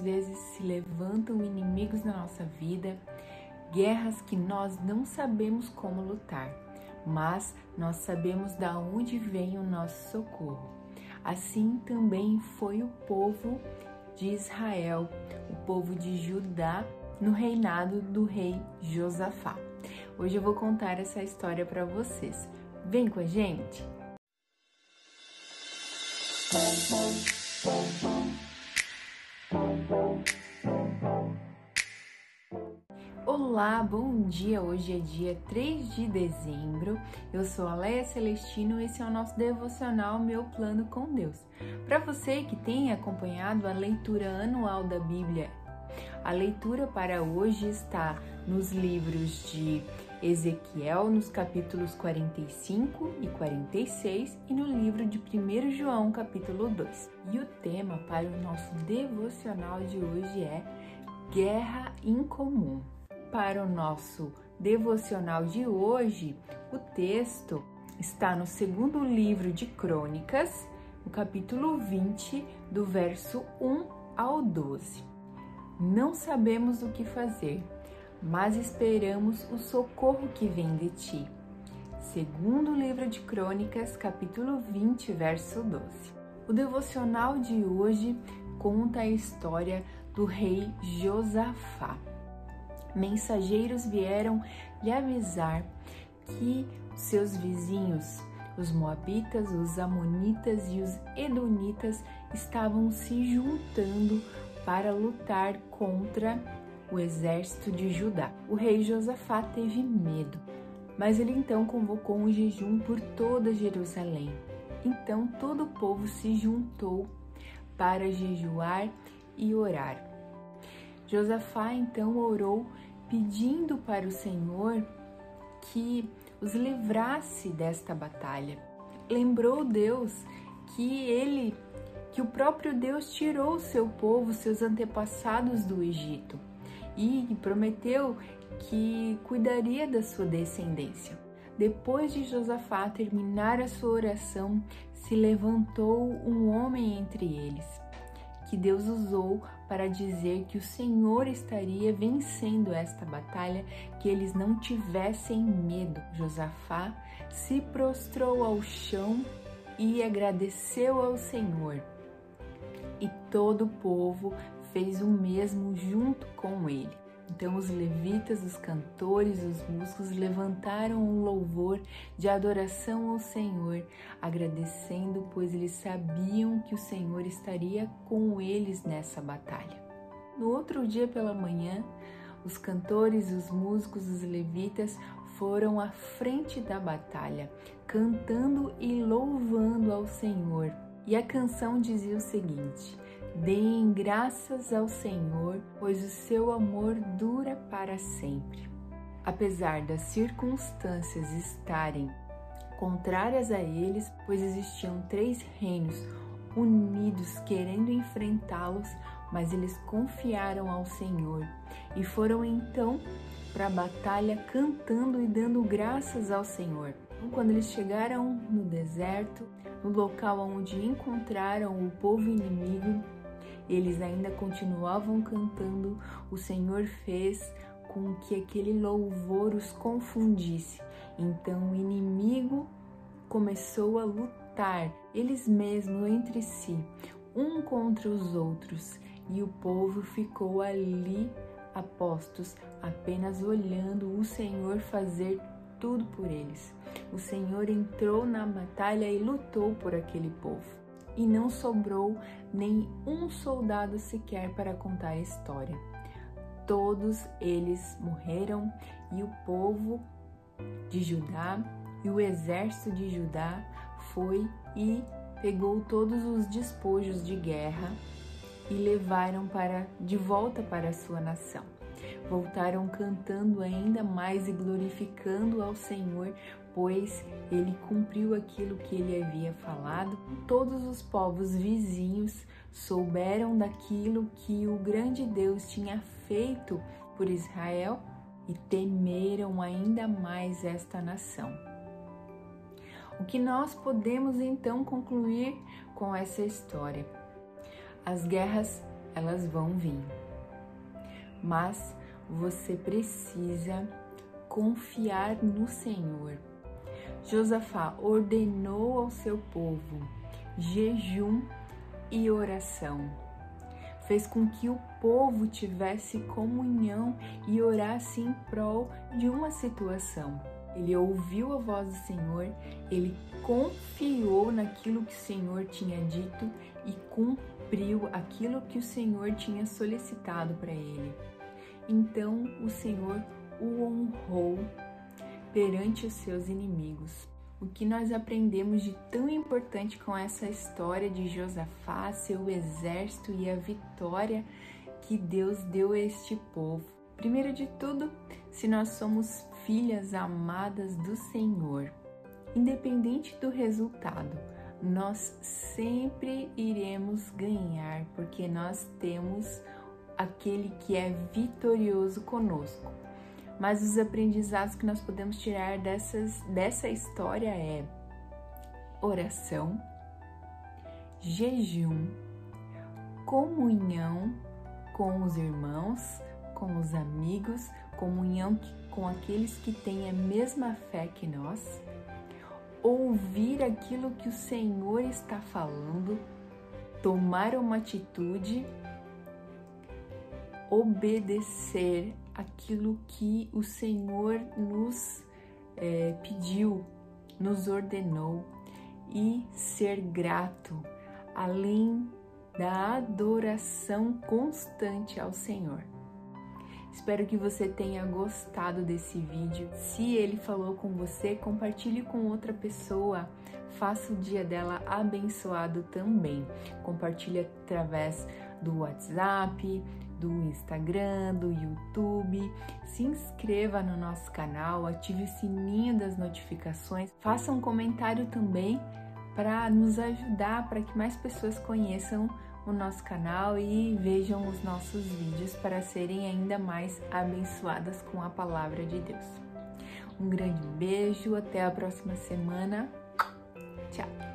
muitas vezes se levantam inimigos na nossa vida, guerras que nós não sabemos como lutar, mas nós sabemos da onde vem o nosso socorro. Assim também foi o povo de Israel, o povo de Judá, no reinado do rei Josafá. Hoje eu vou contar essa história para vocês. Vem com a gente! Olá, bom dia! Hoje é dia 3 de dezembro. Eu sou a Leia Celestino e esse é o nosso devocional Meu Plano com Deus. Para você que tem acompanhado a leitura anual da Bíblia, a leitura para hoje está nos livros de Ezequiel, nos capítulos 45 e 46, e no livro de 1 João, capítulo 2. E o tema para o nosso devocional de hoje é Guerra Incomum para o nosso devocional de hoje, o texto está no segundo livro de Crônicas, no capítulo 20, do verso 1 ao 12. Não sabemos o que fazer, mas esperamos o socorro que vem de ti. Segundo livro de Crônicas, capítulo 20, verso 12. O devocional de hoje conta a história do rei Josafá mensageiros vieram lhe avisar que seus vizinhos, os Moabitas, os Amonitas e os Edonitas, estavam se juntando para lutar contra o exército de Judá. O rei Josafá teve medo, mas ele então convocou um jejum por toda Jerusalém. Então todo o povo se juntou para jejuar e orar. Josafá então orou pedindo para o Senhor que os livrasse desta batalha. Lembrou Deus que ele, que o próprio Deus tirou o seu povo, seus antepassados do Egito e prometeu que cuidaria da sua descendência. Depois de Josafá terminar a sua oração, se levantou um homem entre eles que Deus usou para dizer que o Senhor estaria vencendo esta batalha, que eles não tivessem medo. Josafá se prostrou ao chão e agradeceu ao Senhor. E todo o povo fez o mesmo junto com ele. Então os levitas, os cantores, os músicos levantaram um louvor de adoração ao Senhor, agradecendo, pois eles sabiam que o Senhor estaria com eles nessa batalha. No outro dia pela manhã, os cantores, os músicos, os levitas foram à frente da batalha, cantando e louvando ao Senhor. E a canção dizia o seguinte: Deem graças ao Senhor, pois o seu amor dura para sempre. Apesar das circunstâncias estarem contrárias a eles, pois existiam três reinos unidos querendo enfrentá-los, mas eles confiaram ao Senhor e foram então para a batalha cantando e dando graças ao Senhor. Quando eles chegaram no deserto, no local onde encontraram o povo inimigo, eles ainda continuavam cantando, o Senhor fez com que aquele louvor os confundisse. Então o inimigo começou a lutar, eles mesmos entre si, um contra os outros, e o povo ficou ali a postos, apenas olhando o Senhor fazer tudo por eles. O Senhor entrou na batalha e lutou por aquele povo e não sobrou nem um soldado sequer para contar a história. Todos eles morreram e o povo de Judá e o exército de Judá foi e pegou todos os despojos de guerra e levaram para de volta para a sua nação. Voltaram cantando ainda mais e glorificando ao Senhor, pois ele cumpriu aquilo que ele havia falado. Todos os povos vizinhos souberam daquilo que o grande Deus tinha feito por Israel e temeram ainda mais esta nação. O que nós podemos então concluir com essa história? As guerras elas vão vir. Mas você precisa confiar no Senhor. Josafá ordenou ao seu povo jejum e oração. Fez com que o povo tivesse comunhão e orasse em prol de uma situação. Ele ouviu a voz do Senhor, ele confiou naquilo que o Senhor tinha dito e cumpriu aquilo que o Senhor tinha solicitado para ele. Então o Senhor o honrou perante os seus inimigos. O que nós aprendemos de tão importante com essa história de Josafá, seu exército e a vitória que Deus deu a este povo? Primeiro de tudo, se nós somos filhas amadas do Senhor, independente do resultado, nós sempre iremos ganhar, porque nós temos aquele que é vitorioso conosco. Mas os aprendizados que nós podemos tirar dessas, dessa história é oração, jejum, comunhão com os irmãos, com os amigos, comunhão com aqueles que têm a mesma fé que nós, ouvir aquilo que o Senhor está falando, tomar uma atitude, obedecer aquilo que o Senhor nos é, pediu, nos ordenou e ser grato, além da adoração constante ao Senhor. Espero que você tenha gostado desse vídeo. Se ele falou com você, compartilhe com outra pessoa. Faça o dia dela abençoado também. Compartilhe através do WhatsApp, do Instagram, do YouTube. Se inscreva no nosso canal, ative o sininho das notificações, faça um comentário também para nos ajudar, para que mais pessoas conheçam o nosso canal e vejam os nossos vídeos para serem ainda mais abençoadas com a palavra de Deus. Um grande beijo, até a próxima semana. Tchau!